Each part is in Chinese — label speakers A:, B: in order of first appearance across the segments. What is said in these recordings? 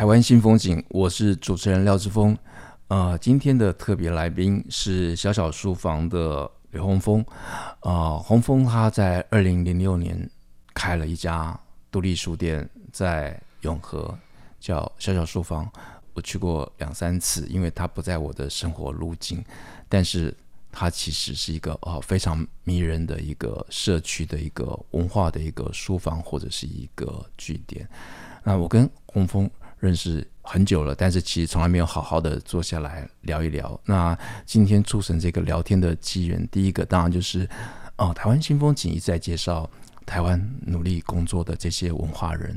A: 台湾新风景，我是主持人廖志峰。呃，今天的特别来宾是小小书房的刘洪峰。呃，洪峰他在二零零六年开了一家独立书店，在永和，叫小小书房。我去过两三次，因为他不在我的生活路径，但是他其实是一个呃非常迷人的一个社区的一个文化的一个书房或者是一个据点。那我跟洪峰。认识很久了，但是其实从来没有好好的坐下来聊一聊。那今天促成这个聊天的机缘，第一个当然就是，哦，台湾新风景一直在介绍台湾努力工作的这些文化人、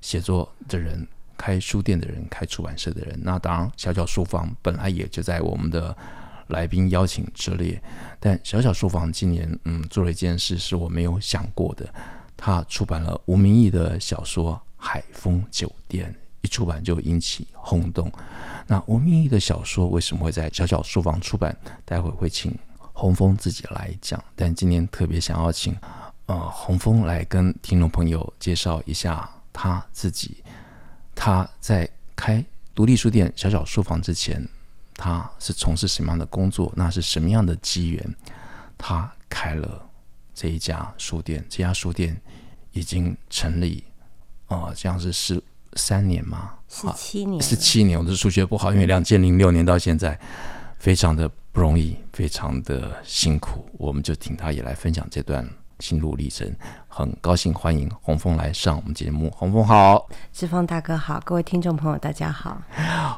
A: 写作的人、开书店的人、开出版社的人。那当然，小小书房本来也就在我们的来宾邀请之列。但小小书房今年嗯做了一件事是我没有想过的，他出版了吴明益的小说《海丰酒店》。一出版就引起轰动。那吴明益的小说为什么会在小小书房出版？待会会请洪峰自己来讲。但今天特别想要请呃洪峰来跟听众朋友介绍一下他自己。他在开独立书店小小书房之前，他是从事什么样的工作？那是什么样的机缘？他开了这一家书店。这家书店已经成立，呃，这样子是。三年吗？
B: 十七年，
A: 十七年。我的数学不好，因为两千零六年到现在，非常的不容易，非常的辛苦。我们就请他也来分享这段心路历程。很高兴欢迎洪峰来上我们节目。洪峰好，
B: 志峰大哥好，各位听众朋友大家好。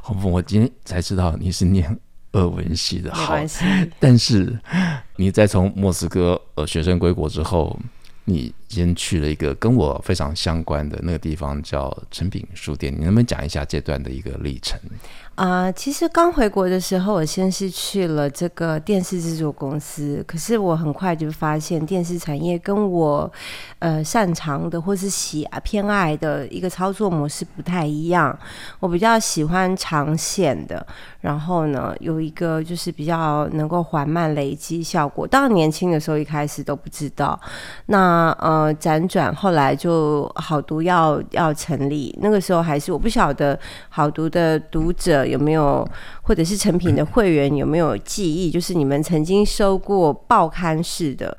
A: 洪峰，我今天才知道你是念俄文系的，
B: 没关系。
A: 但是你在从莫斯科呃学生归国之后。你先去了一个跟我非常相关的那个地方，叫诚品书店。你能不能讲一下这段的一个历程？
B: 啊、其实刚回国的时候，我先是去了这个电视制作公司，可是我很快就发现电视产业跟我呃擅长的或是喜偏爱的一个操作模式不太一样。我比较喜欢长线的。然后呢，有一个就是比较能够缓慢累积效果。当然年轻的时候一开始都不知道。那呃，辗转后来就好读要要成立，那个时候还是我不晓得好读的读者有没有，或者是成品的会员有没有记忆，就是你们曾经收过报刊式的。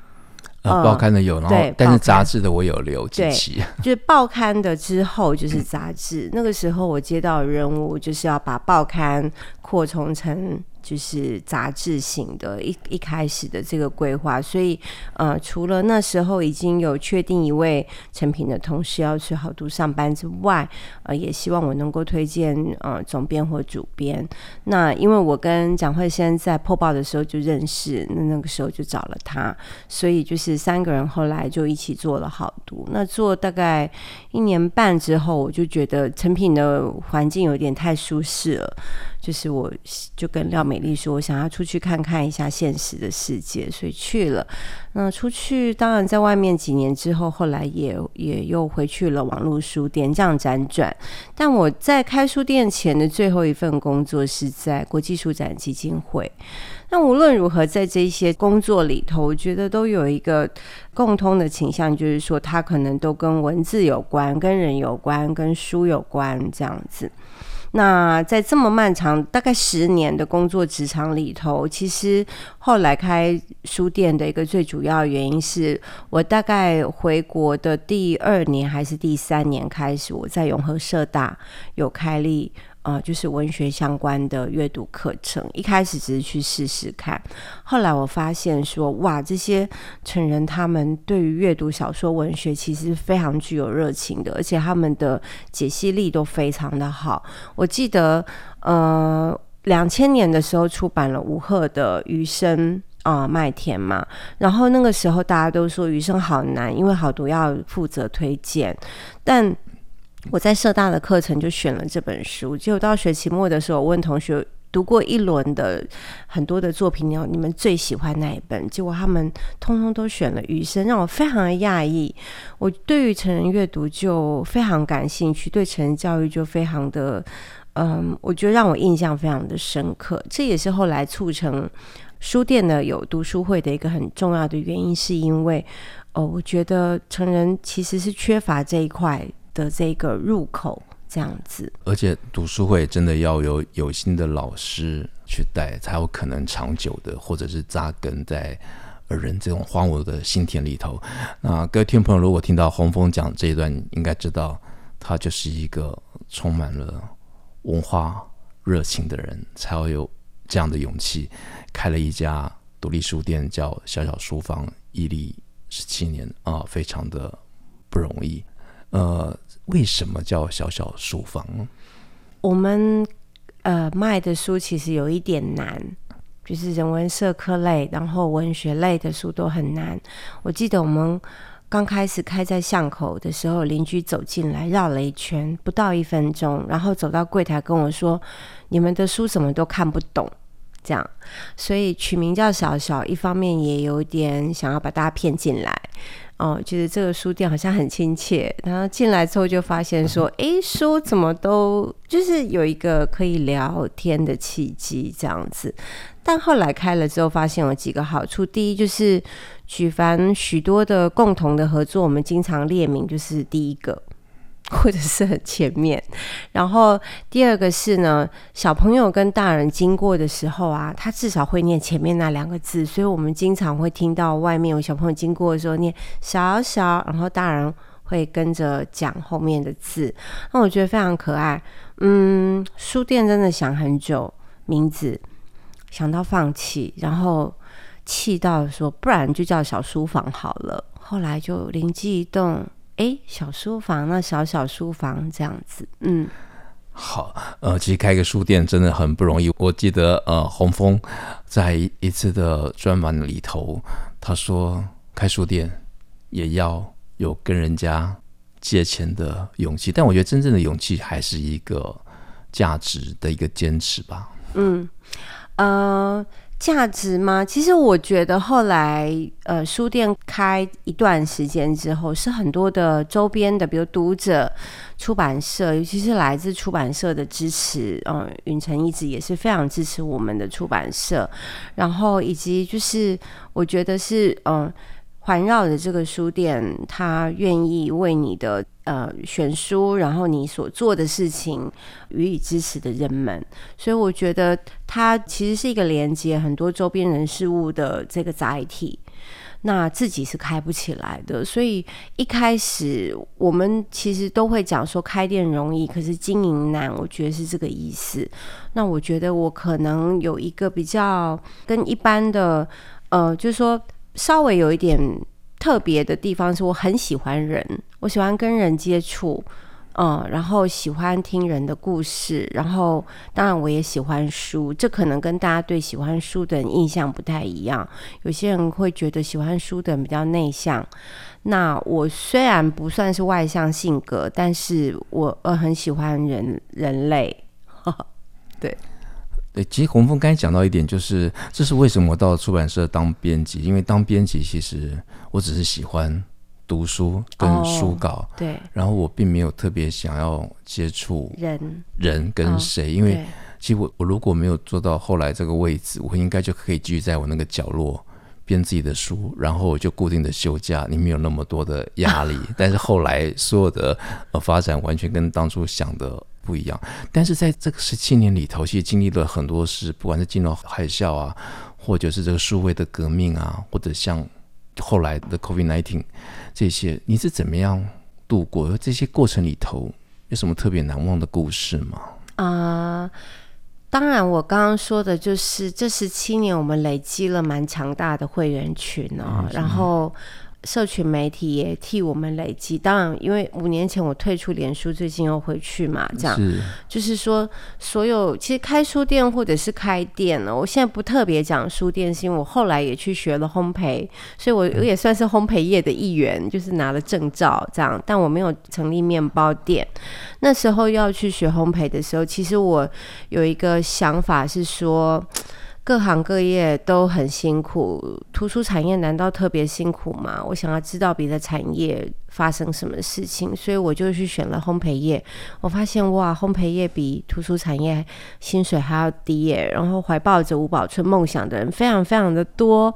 A: 呃，报刊的有，然后但是杂志的我有留几期。
B: 就是报刊的之后就是杂志，那个时候我接到任务就是要把报刊扩充成。就是杂志型的，一一开始的这个规划，所以呃，除了那时候已经有确定一位成品的同事要去好读上班之外，呃，也希望我能够推荐呃总编或主编。那因为我跟蒋慧先在破报的时候就认识，那那个时候就找了他，所以就是三个人后来就一起做了好读。那做大概一年半之后，我就觉得成品的环境有点太舒适了。就是我，就跟廖美丽说，我想要出去看看一下现实的世界，所以去了。那出去，当然在外面几年之后，后来也也又回去了网络书店，这样辗转。但我在开书店前的最后一份工作是在国际书展基金会。那无论如何，在这些工作里头，我觉得都有一个共通的倾向，就是说，它可能都跟文字有关，跟人有关，跟书有关，这样子。那在这么漫长大概十年的工作职场里头，其实后来开书店的一个最主要原因是我大概回国的第二年还是第三年开始，我在永和社大有开立。啊、就是文学相关的阅读课程。一开始只是去试试看，后来我发现说，哇，这些成人他们对于阅读小说文学其实非常具有热情的，而且他们的解析力都非常的好。我记得，呃，两千年的时候出版了吴贺的《余生》啊、麦田嘛。然后那个时候大家都说余生好难，因为好读要负责推荐。但我在社大的课程就选了这本书，结果到学期末的时候，我问同学。读过一轮的很多的作品，你你们最喜欢哪一本？结果他们通通都选了《余生》，让我非常的讶异。我对于成人阅读就非常感兴趣，对成人教育就非常的，嗯，我觉得让我印象非常的深刻。这也是后来促成书店的有读书会的一个很重要的原因，是因为哦，我觉得成人其实是缺乏这一块的这个入口。这样子，
A: 而且读书会真的要有有心的老师去带，才有可能长久的，或者是扎根在人这种荒芜的心田里头。那各位听众朋友，如果听到洪峰讲这一段，应该知道他就是一个充满了文化热情的人，才会有这样的勇气，开了一家独立书店，叫小小书房，屹立十七年啊，非常的不容易。呃，为什么叫小小书房？
B: 我们呃卖的书其实有一点难，就是人文社科类，然后文学类的书都很难。我记得我们刚开始开在巷口的时候，邻居走进来绕了一圈，不到一分钟，然后走到柜台跟我说：“你们的书怎么都看不懂？”这样，所以取名叫小小，一方面也有点想要把大家骗进来。哦，觉得这个书店好像很亲切，然后进来之后就发现说，哎，书怎么都就是有一个可以聊天的契机这样子。但后来开了之后，发现有几个好处，第一就是举凡许多的共同的合作，我们经常列名就是第一个。或者是很前面，然后第二个是呢，小朋友跟大人经过的时候啊，他至少会念前面那两个字，所以我们经常会听到外面有小朋友经过的时候念小小，然后大人会跟着讲后面的字，那我觉得非常可爱。嗯，书店真的想很久，名字想到放弃，然后气到说不然就叫小书房好了，后来就灵机一动。哎，小书房，那小小书房这样子，嗯，
A: 好，呃，其实开个书店真的很不容易。我记得，呃，洪峰在一次的专访里头，他说开书店也要有跟人家借钱的勇气，但我觉得真正的勇气还是一个价值的一个坚持吧。
B: 嗯，呃。价值吗？其实我觉得后来，呃，书店开一段时间之后，是很多的周边的，比如读者、出版社，尤其是来自出版社的支持。嗯、云城一直也是非常支持我们的出版社，然后以及就是我觉得是，嗯、环绕着这个书店，他愿意为你的呃选书，然后你所做的事情予以支持的人们，所以我觉得它其实是一个连接很多周边人事物的这个载体。那自己是开不起来的，所以一开始我们其实都会讲说开店容易，可是经营难。我觉得是这个意思。那我觉得我可能有一个比较跟一般的呃，就是说。稍微有一点特别的地方是，我很喜欢人，我喜欢跟人接触，嗯，然后喜欢听人的故事，然后当然我也喜欢书，这可能跟大家对喜欢书的印象不太一样。有些人会觉得喜欢书的人比较内向，那我虽然不算是外向性格，但是我呃很喜欢人人类，对。
A: 对，其实洪峰刚才讲到一点，就是这是为什么我到出版社当编辑，因为当编辑其实我只是喜欢读书跟书稿，哦、
B: 对，
A: 然后我并没有特别想要接触
B: 人
A: 人跟谁，哦、因为其实我我如果没有做到后来这个位置，我应该就可以继续在我那个角落编自己的书，然后就固定的休假，你没有那么多的压力。但是后来所有的呃发展完全跟当初想的。不一样，但是在这个十七年里头，其实经历了很多事，不管是金融海啸啊，或者是这个数位的革命啊，或者像后来的 COVID-19 这些，你是怎么样度过？这些过程里头有什么特别难忘的故事吗？啊、
B: 呃，当然，我刚刚说的就是这十七年，我们累积了蛮强大的会员群哦，嗯、然后。社群媒体也替我们累积。当然，因为五年前我退出脸书，最近又回去嘛，这样
A: 是
B: 就是说，所有其实开书店或者是开店呢，我现在不特别讲书店，是因为我后来也去学了烘焙，所以我我也算是烘焙业的一员，就是拿了证照这样。但我没有成立面包店。那时候要去学烘焙的时候，其实我有一个想法是说。各行各业都很辛苦，图书产业难道特别辛苦吗？我想要知道别的产业发生什么事情，所以我就去选了烘焙业。我发现哇，烘焙业比图书产业薪水还要低耶，然后怀抱着吴宝春梦想的人非常非常的多。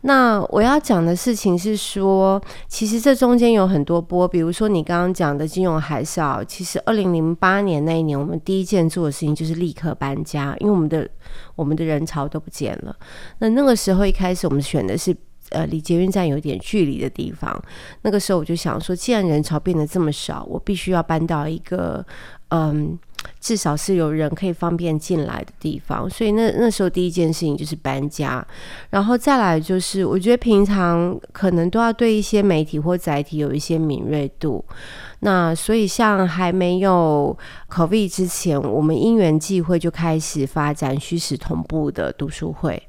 B: 那我要讲的事情是说，其实这中间有很多波，比如说你刚刚讲的金融海啸。其实二零零八年那一年，我们第一件做的事情就是立刻搬家，因为我们的我们的人潮都不见了。那那个时候一开始我们选的是呃离捷运站有点距离的地方。那个时候我就想说，既然人潮变得这么少，我必须要搬到一个嗯。至少是有人可以方便进来的地方，所以那那时候第一件事情就是搬家，然后再来就是我觉得平常可能都要对一些媒体或载体有一些敏锐度。那所以像还没有 COVID 之前，我们因缘际会就开始发展虚实同步的读书会。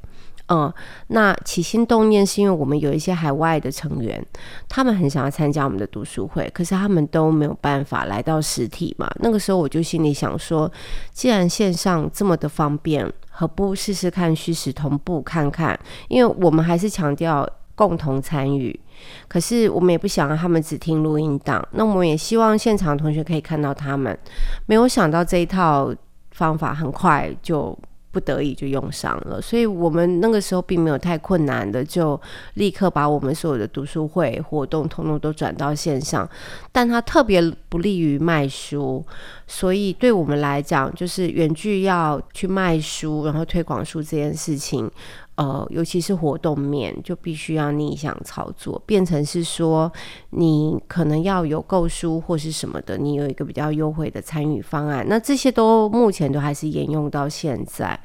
B: 嗯，那起心动念是因为我们有一些海外的成员，他们很想要参加我们的读书会，可是他们都没有办法来到实体嘛。那个时候我就心里想说，既然线上这么的方便，何不试试看虚实同步看看？因为我们还是强调共同参与，可是我们也不想让他们只听录音档。那我们也希望现场同学可以看到他们。没有想到这一套方法很快就。不得已就用上了，所以我们那个时候并没有太困难的，就立刻把我们所有的读书会活动统统都转到线上。但它特别不利于卖书，所以对我们来讲，就是远距要去卖书，然后推广书这件事情。呃，尤其是活动面，就必须要逆向操作，变成是说，你可能要有购书或是什么的，你有一个比较优惠的参与方案。那这些都目前都还是沿用到现在。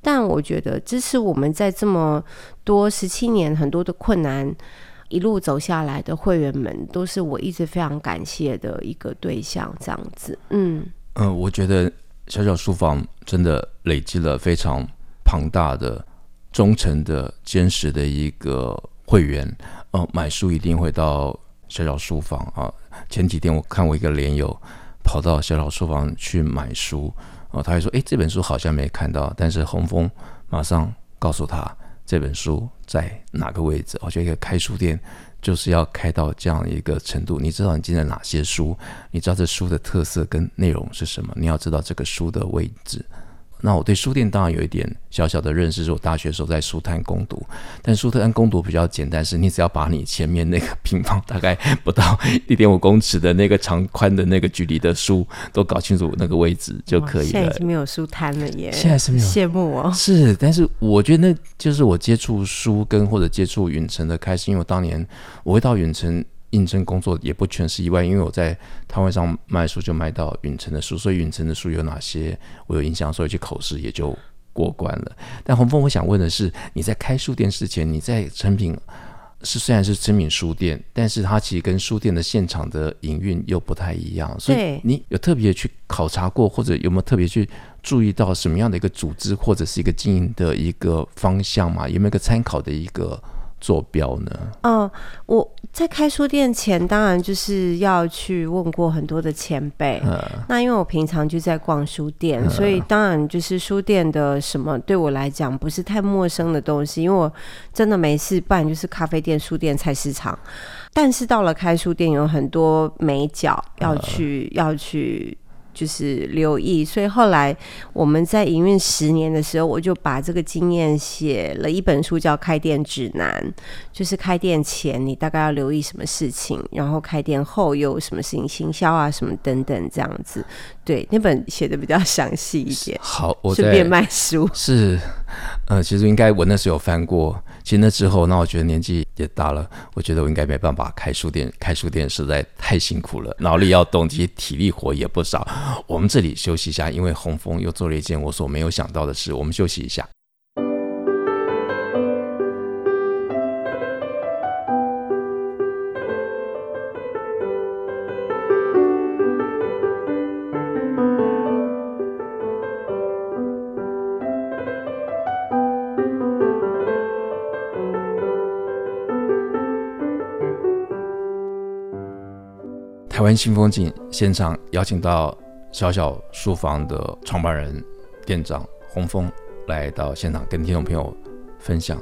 B: 但我觉得支持我们在这么多十七年很多的困难一路走下来的会员们，都是我一直非常感谢的一个对象。这样子，嗯嗯、
A: 我觉得小小书房真的累积了非常庞大的。忠诚的、坚实的一个会员，呃，买书一定会到小小书房啊。前几天我看我一个连友跑到小小书房去买书，啊，他还说：“诶，这本书好像没看到。”但是洪峰马上告诉他这本书在哪个位置。我觉得开书店就是要开到这样一个程度，你知道你进了哪些书，你知道这书的特色跟内容是什么，你要知道这个书的位置。那我对书店当然有一点小小的认识，是我大学时候在书摊攻读，但书摊攻读比较简单，是你只要把你前面那个平方大概不到一点五公尺的那个长宽的那个距离的书都搞清楚那个位置就可以了。现
B: 在已经没有书摊了耶，
A: 现在是没有，
B: 羡慕哦。
A: 是，但是我觉得那就是我接触书跟或者接触远程的开始，因为我当年我会到远程。应征工作也不全是意外，因为我在摊位上卖书就卖到允晨的书，所以允晨的书有哪些我有印象，所以去口试也就过关了。但洪峰，我想问的是，你在开书店之前，你在成品是虽然是成品书店，但是它其实跟书店的现场的营运又不太一样，所以你有特别去考察过，或者有没有特别去注意到什么样的一个组织或者是一个经营的一个方向嘛？有没有一个参考的一个？坐标呢？嗯、呃，
B: 我在开书店前，当然就是要去问过很多的前辈。嗯、那因为我平常就在逛书店，嗯、所以当然就是书店的什么对我来讲不是太陌生的东西。因为我真的没事办，就是咖啡店、书店、菜市场。但是到了开书店，有很多美角要去，嗯、要去。就是留意，所以后来我们在营运十年的时候，我就把这个经验写了一本书，叫《开店指南》，就是开店前你大概要留意什么事情，然后开店后又有什么事情，行销啊什么等等这样子。对，那本写的比较详细一点。
A: 好，我
B: 顺便卖书
A: 是，呃，其实应该我那时候有翻过。其实那之后，那我觉得年纪也大了，我觉得我应该没办法开书店。开书店实在太辛苦了，脑力要动，其实体力活也不少。我们这里休息一下，因为洪峰又做了一件我所没有想到的事。我们休息一下。台湾新风景现场邀请到小小书房的创办人店长洪峰来到现场跟听众朋友分享。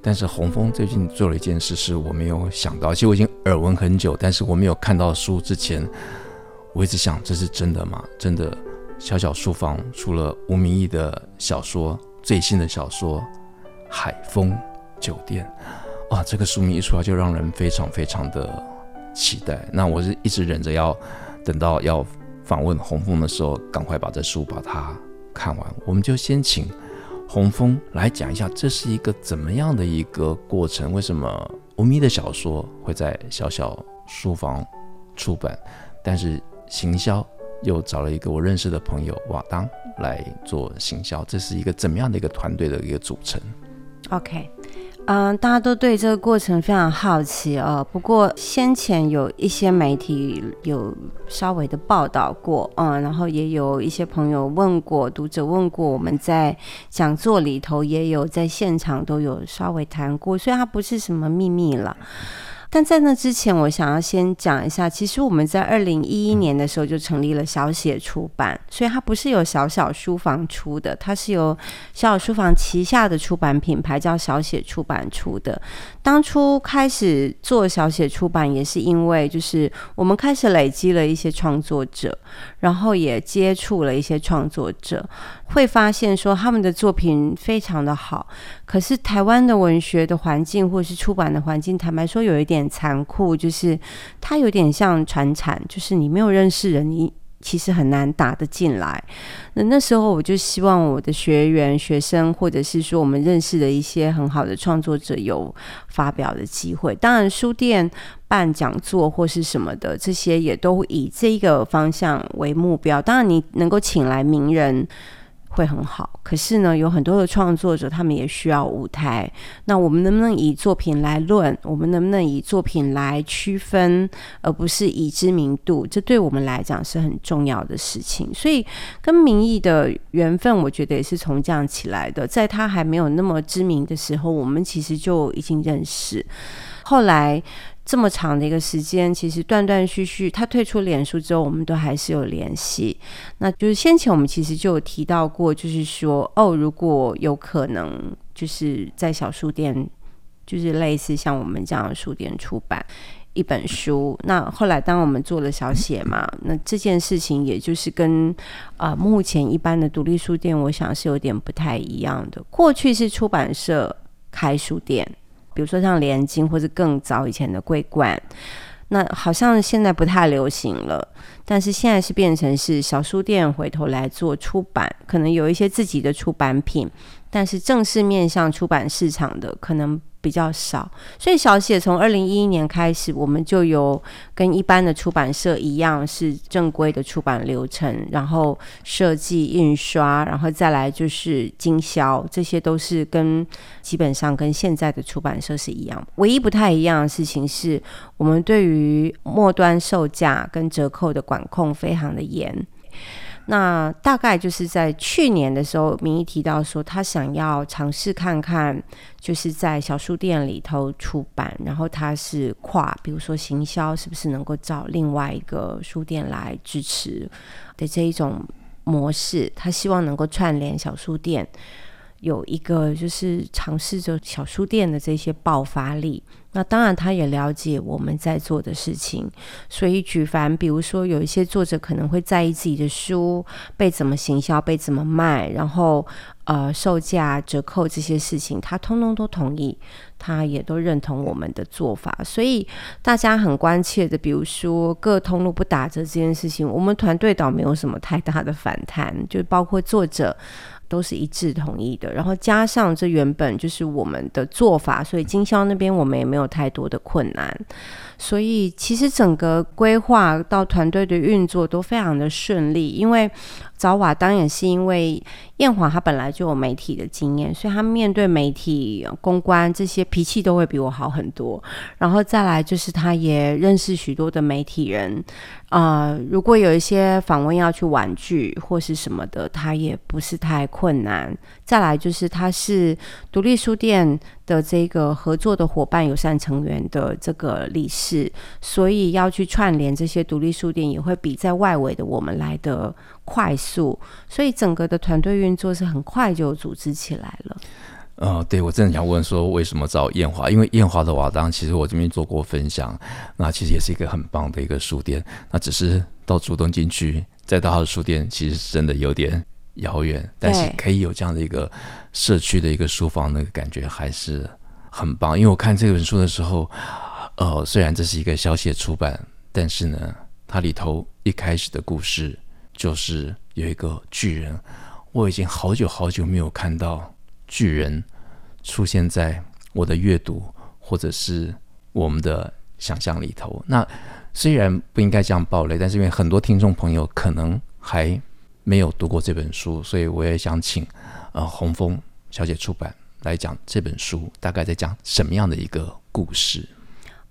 A: 但是洪峰最近做了一件事，是我没有想到。其实我已经耳闻很久，但是我没有看到书之前，我一直想这是真的吗？真的，小小书房出了吴明益的小说，最新的小说《海丰酒店》啊，这个书名一出来就让人非常非常的期待。那我是一直忍着要等到要访问洪峰的时候，赶快把这书把它看完。我们就先请。洪峰来讲一下，这是一个怎么样的一个过程？为什么吴咪的小说会在小小书房出版？但是行销又找了一个我认识的朋友瓦当来做行销，这是一个怎么样的一个团队的一个组成
B: ？OK。嗯，大家都对这个过程非常好奇哦。不过先前有一些媒体有稍微的报道过，嗯，然后也有一些朋友问过，读者问过，我们在讲座里头也有在现场都有稍微谈过，所以它不是什么秘密了。但在那之前，我想要先讲一下，其实我们在二零一一年的时候就成立了小写出版，所以它不是由小小书房出的，它是由小小书房旗下的出版品牌叫小写出版出的。当初开始做小写出版，也是因为就是我们开始累积了一些创作者，然后也接触了一些创作者，会发现说他们的作品非常的好，可是台湾的文学的环境或是出版的环境，坦白说有一点残酷，就是它有点像传产，就是你没有认识人，你其实很难打得进来。那那时候我就希望我的学员、学生，或者是说我们认识的一些很好的创作者有发表的机会。当然，书店办讲座或是什么的，这些也都以这个方向为目标。当然，你能够请来名人。会很好，可是呢，有很多的创作者，他们也需要舞台。那我们能不能以作品来论？我们能不能以作品来区分，而不是以知名度？这对我们来讲是很重要的事情。所以，跟明益的缘分，我觉得也是从这样起来的。在他还没有那么知名的时候，我们其实就已经认识。后来。这么长的一个时间，其实断断续续，他退出脸书之后，我们都还是有联系。那就是先前我们其实就有提到过，就是说，哦，如果有可能，就是在小书店，就是类似像我们这样的书店出版一本书。那后来当我们做了小写嘛，那这件事情也就是跟啊、目前一般的独立书店，我想是有点不太一样的。过去是出版社开书店。比如说像连襟，或者更早以前的桂冠，那好像现在不太流行了。但是现在是变成是小书店回头来做出版，可能有一些自己的出版品，但是正式面向出版市场的可能比较少，所以小写从二零一一年开始，我们就有跟一般的出版社一样，是正规的出版流程，然后设计、印刷，然后再来就是经销，这些都是跟基本上跟现在的出版社是一样。唯一不太一样的事情是，我们对于末端售价跟折扣的管控非常的严。那大概就是在去年的时候，明益提到说他想要尝试看看，就是在小书店里头出版，然后他是跨，比如说行销是不是能够找另外一个书店来支持的这一种模式，他希望能够串联小书店，有一个就是尝试着小书店的这些爆发力。那当然，他也了解我们在做的事情，所以举凡比如说有一些作者可能会在意自己的书被怎么行销、被怎么卖，然后呃售价折扣这些事情，他通通都同意，他也都认同我们的做法。所以大家很关切的，比如说各通路不打折这件事情，我们团队倒没有什么太大的反弹，就包括作者。都是一致同意的，然后加上这原本就是我们的做法，所以经销那边我们也没有太多的困难，所以其实整个规划到团队的运作都非常的顺利，因为。早瓦当也是因为燕华他本来就有媒体的经验，所以他面对媒体公关这些脾气都会比我好很多。然后再来就是他也认识许多的媒体人，啊、如果有一些访问要去婉拒或是什么的，他也不是太困难。再来就是他是独立书店的这个合作的伙伴友善成员的这个理事，所以要去串联这些独立书店，也会比在外围的我们来的快速，所以整个的团队运作是很快就组织起来了。
A: 呃，对，我真的想问说，为什么找燕华？因为燕华的瓦当，其实我这边做过分享，那其实也是一个很棒的一个书店，那只是到主动进去，再到他的书店，其实真的有点遥远，但是可以有这样的一个社区的一个书房，那个感觉还是很棒。因为我看这本书的时候，呃，虽然这是一个小写出版，但是呢，它里头一开始的故事就是有一个巨人，我已经好久好久没有看到。巨人出现在我的阅读或者是我们的想象里头。那虽然不应该这样爆雷，但是因为很多听众朋友可能还没有读过这本书，所以我也想请呃洪峰小姐出版来讲这本书大概在讲什么样的一个故事。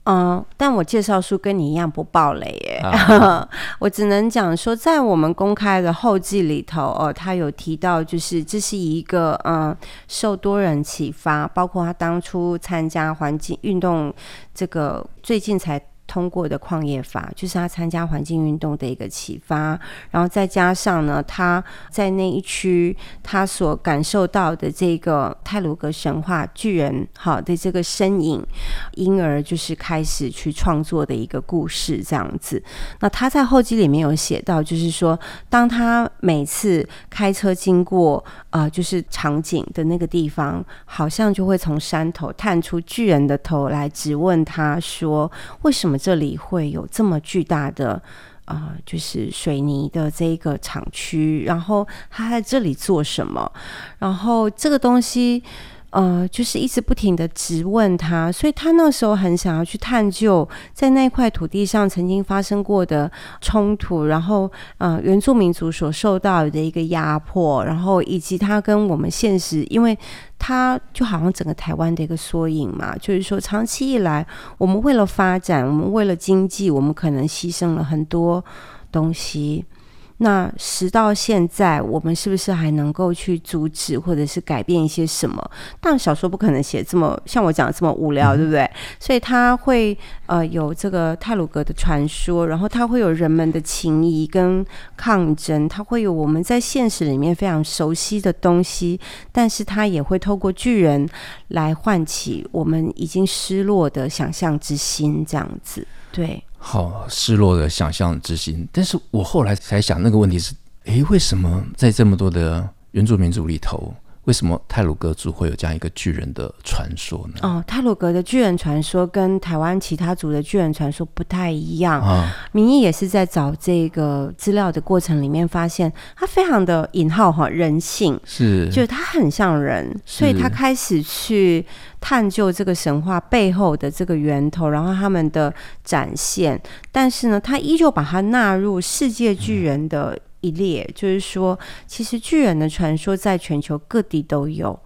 B: 嗯，但我介绍书跟你一样不爆雷耶，啊、我只能讲说，在我们公开的后记里头，哦，他有提到，就是这是一个嗯，受多人启发，包括他当初参加环境运动，这个最近才。通过的矿业法，就是他参加环境运动的一个启发，然后再加上呢，他在那一区他所感受到的这个泰鲁格神话巨人好的这个身影，因而就是开始去创作的一个故事这样子。那他在后记里面有写到，就是说，当他每次开车经过啊、就是场景的那个地方，好像就会从山头探出巨人的头来质问他说，为什么？我们这里会有这么巨大的啊、就是水泥的这一个厂区，然后他在这里做什么？然后这个东西。呃，就是一直不停的质问他，所以他那时候很想要去探究在那块土地上曾经发生过的冲突，然后呃，原住民族所受到的一个压迫，然后以及他跟我们现实，因为他就好像整个台湾的一个缩影嘛，就是说长期以来，我们为了发展，我们为了经济，我们可能牺牲了很多东西。那时到现在，我们是不是还能够去阻止或者是改变一些什么？但小说不可能写这么像我讲的这么无聊，对不对？所以他会呃有这个泰鲁格的传说，然后他会有人们的情谊跟抗争，他会有我们在现实里面非常熟悉的东西，但是他也会透过巨人来唤起我们已经失落的想象之心，这样子，对。
A: 好失落的想象之心，但是我后来才想，那个问题是，诶，为什么在这么多的原住民族里头，为什么泰鲁格族会有这样一个巨人的传说呢？
B: 哦，泰鲁格的巨人传说跟台湾其他族的巨人传说不太一样啊。民意也是在找这个资料的过程里面发现，他非常的引号哈人性，
A: 是，
B: 就是他很像人，所以他开始去。探究这个神话背后的这个源头，然后他们的展现，但是呢，他依旧把它纳入世界巨人的一列，就是说，其实巨人的传说在全球各地都有。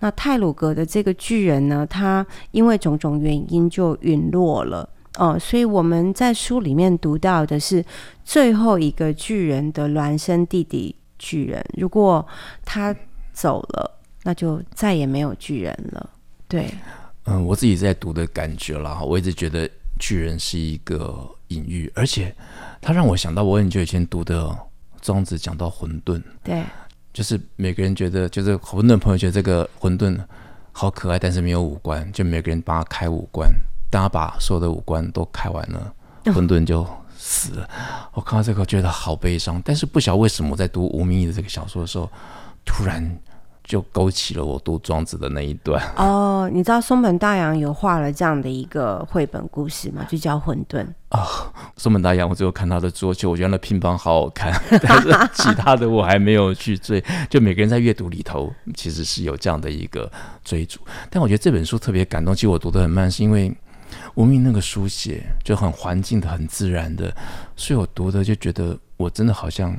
B: 那泰鲁格的这个巨人呢，他因为种种原因就陨落了哦，所以我们在书里面读到的是最后一个巨人的孪生弟弟巨人，如果他走了，那就再也没有巨人了。对，
A: 嗯，我自己在读的感觉啦，我一直觉得巨人是一个隐喻，而且他让我想到我很久以前读的庄子讲到混沌，
B: 对，
A: 就是每个人觉得，就是混沌朋友觉得这个混沌好可爱，但是没有五官，就每个人帮他开五官，当他把所有的五官都开完了，混沌就死了。哦、我看到这个觉得好悲伤，但是不晓得为什么我在读吴明义的这个小说的时候，突然。就勾起了我读庄子的那一段
B: 哦。你知道松本大洋有画了这样的一个绘本故事吗？就叫《混沌》
A: 哦。松本大洋，我最后看他的桌球，我觉得那乒乓好好看，但是 其他的我还没有去追。就每个人在阅读里头，其实是有这样的一个追逐。但我觉得这本书特别感动。其实我读得很慢，是因为吴明那个书写就很环境的、很自然的，所以我读的就觉得我真的好像。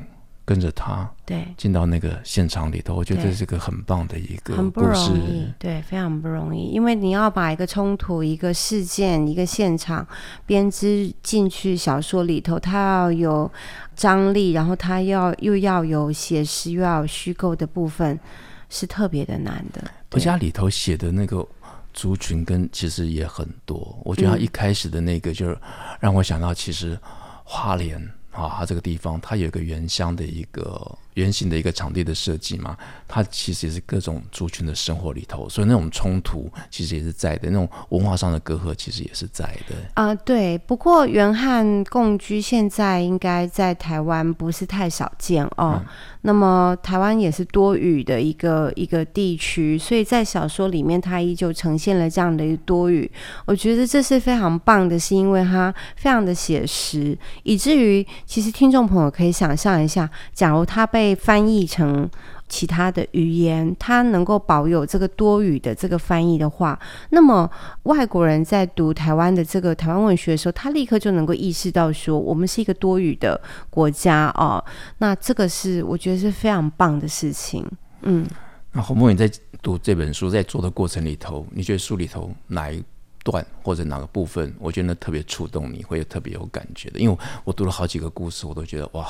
A: 跟着他，对，进到那个现场里头，我觉得这是个很棒的一个故事，很不容易，
B: 对，非常不容易，因为你要把一个冲突、一个事件、一个现场编织进去小说里头，它要有张力，然后它要又要有写实，又要有虚构的部分，是特别的难的。
A: 而且它里头写的那个族群跟其实也很多。我觉得他一开始的那个，就是让我想到，其实花莲啊，它这个地方，它有一个原乡的一个。圆形的一个场地的设计嘛，它其实也是各种族群的生活里头，所以那种冲突其实也是在的，那种文化上的隔阂其实也是在的。
B: 啊、呃，对。不过原汉共居现在应该在台湾不是太少见哦。嗯、那么台湾也是多语的一个一个地区，所以在小说里面它依旧呈现了这样的一个多语。我觉得这是非常棒的，是因为它非常的写实，以至于其实听众朋友可以想象一下，假如它被被翻译成其他的语言，它能够保有这个多语的这个翻译的话，那么外国人在读台湾的这个台湾文学的时候，他立刻就能够意识到说，我们是一个多语的国家哦。那这个是我觉得是非常棒的事情。嗯，
A: 那洪峰，你在读这本书在做的过程里头，你觉得书里头哪一段或者哪个部分，我觉得特别触动你，会特别有感觉的？因为我读了好几个故事，我都觉得哇。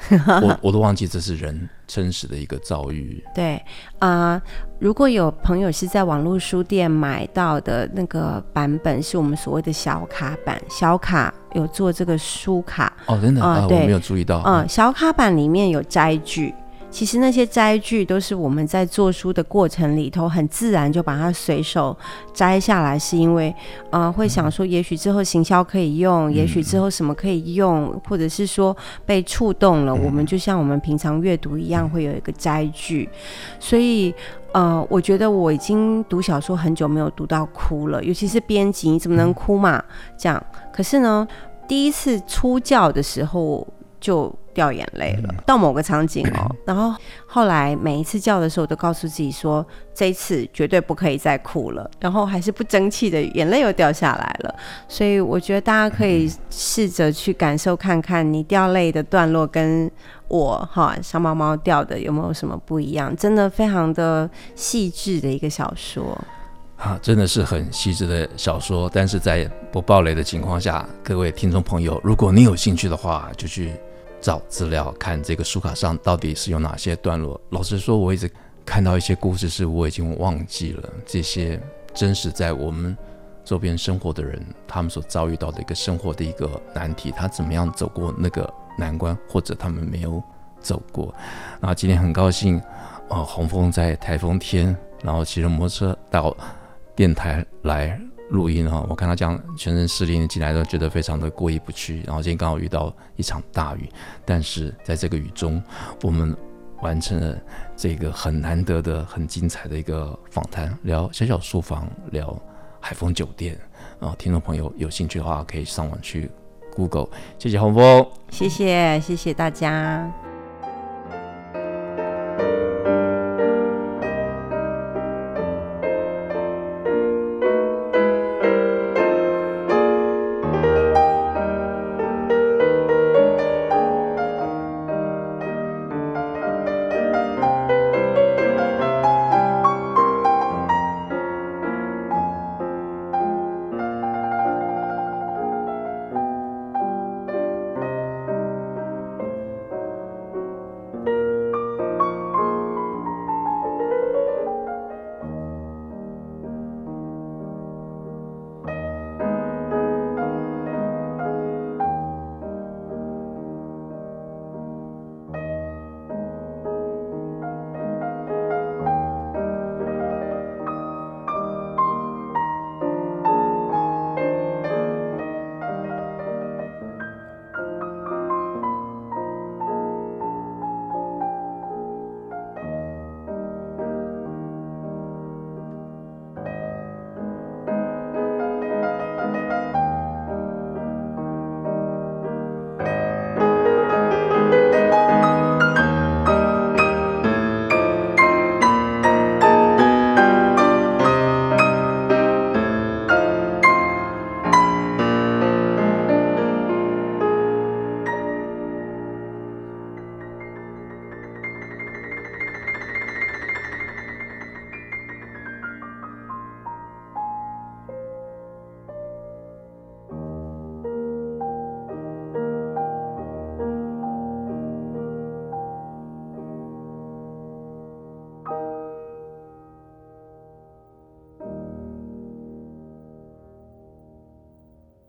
A: 我我都忘记这是人真实的一个遭遇。
B: 对啊、呃，如果有朋友是在网络书店买到的那个版本，是我们所谓的小卡版。小卡有做这个书卡
A: 哦，真的啊，对，我没有注意到。
B: 嗯，小卡版里面有摘句。其实那些摘句都是我们在做书的过程里头很自然就把它随手摘下来，是因为呃会想说，也许之后行销可以用，也许之后什么可以用，或者是说被触动了，我们就像我们平常阅读一样，会有一个摘句。所以呃，我觉得我已经读小说很久没有读到哭了，尤其是编辑，你怎么能哭嘛？这样，可是呢，第一次出教的时候就。掉眼泪了，到某个场景哦，然后后来每一次叫的时候，我都告诉自己说，这一次绝对不可以再哭了，然后还是不争气的眼泪又掉下来了。所以我觉得大家可以试着去感受看看，你掉泪的段落跟我哈小猫猫掉的有没有什么不一样？真的非常的细致的一个小说
A: 啊，真的是很细致的小说。但是在不爆雷的情况下，各位听众朋友，如果你有兴趣的话，就去。找资料看这个书卡上到底是有哪些段落。老实说，我一直看到一些故事，是我已经忘记了这些真实在我们周边生活的人，他们所遭遇到的一个生活的一个难题，他怎么样走过那个难关，或者他们没有走过。那今天很高兴，呃，洪峰在台风天，然后骑着摩托车到电台来。录音哈，我看他这样全身湿淋进来，都觉得非常的过意不去。然后今天刚好遇到一场大雨，但是在这个雨中，我们完成了这个很难得的、很精彩的一个访谈，聊小小书房，聊海丰酒店。啊，听众朋友有兴趣的话，可以上网去 Google。谢谢洪峰，
B: 谢谢谢谢大家。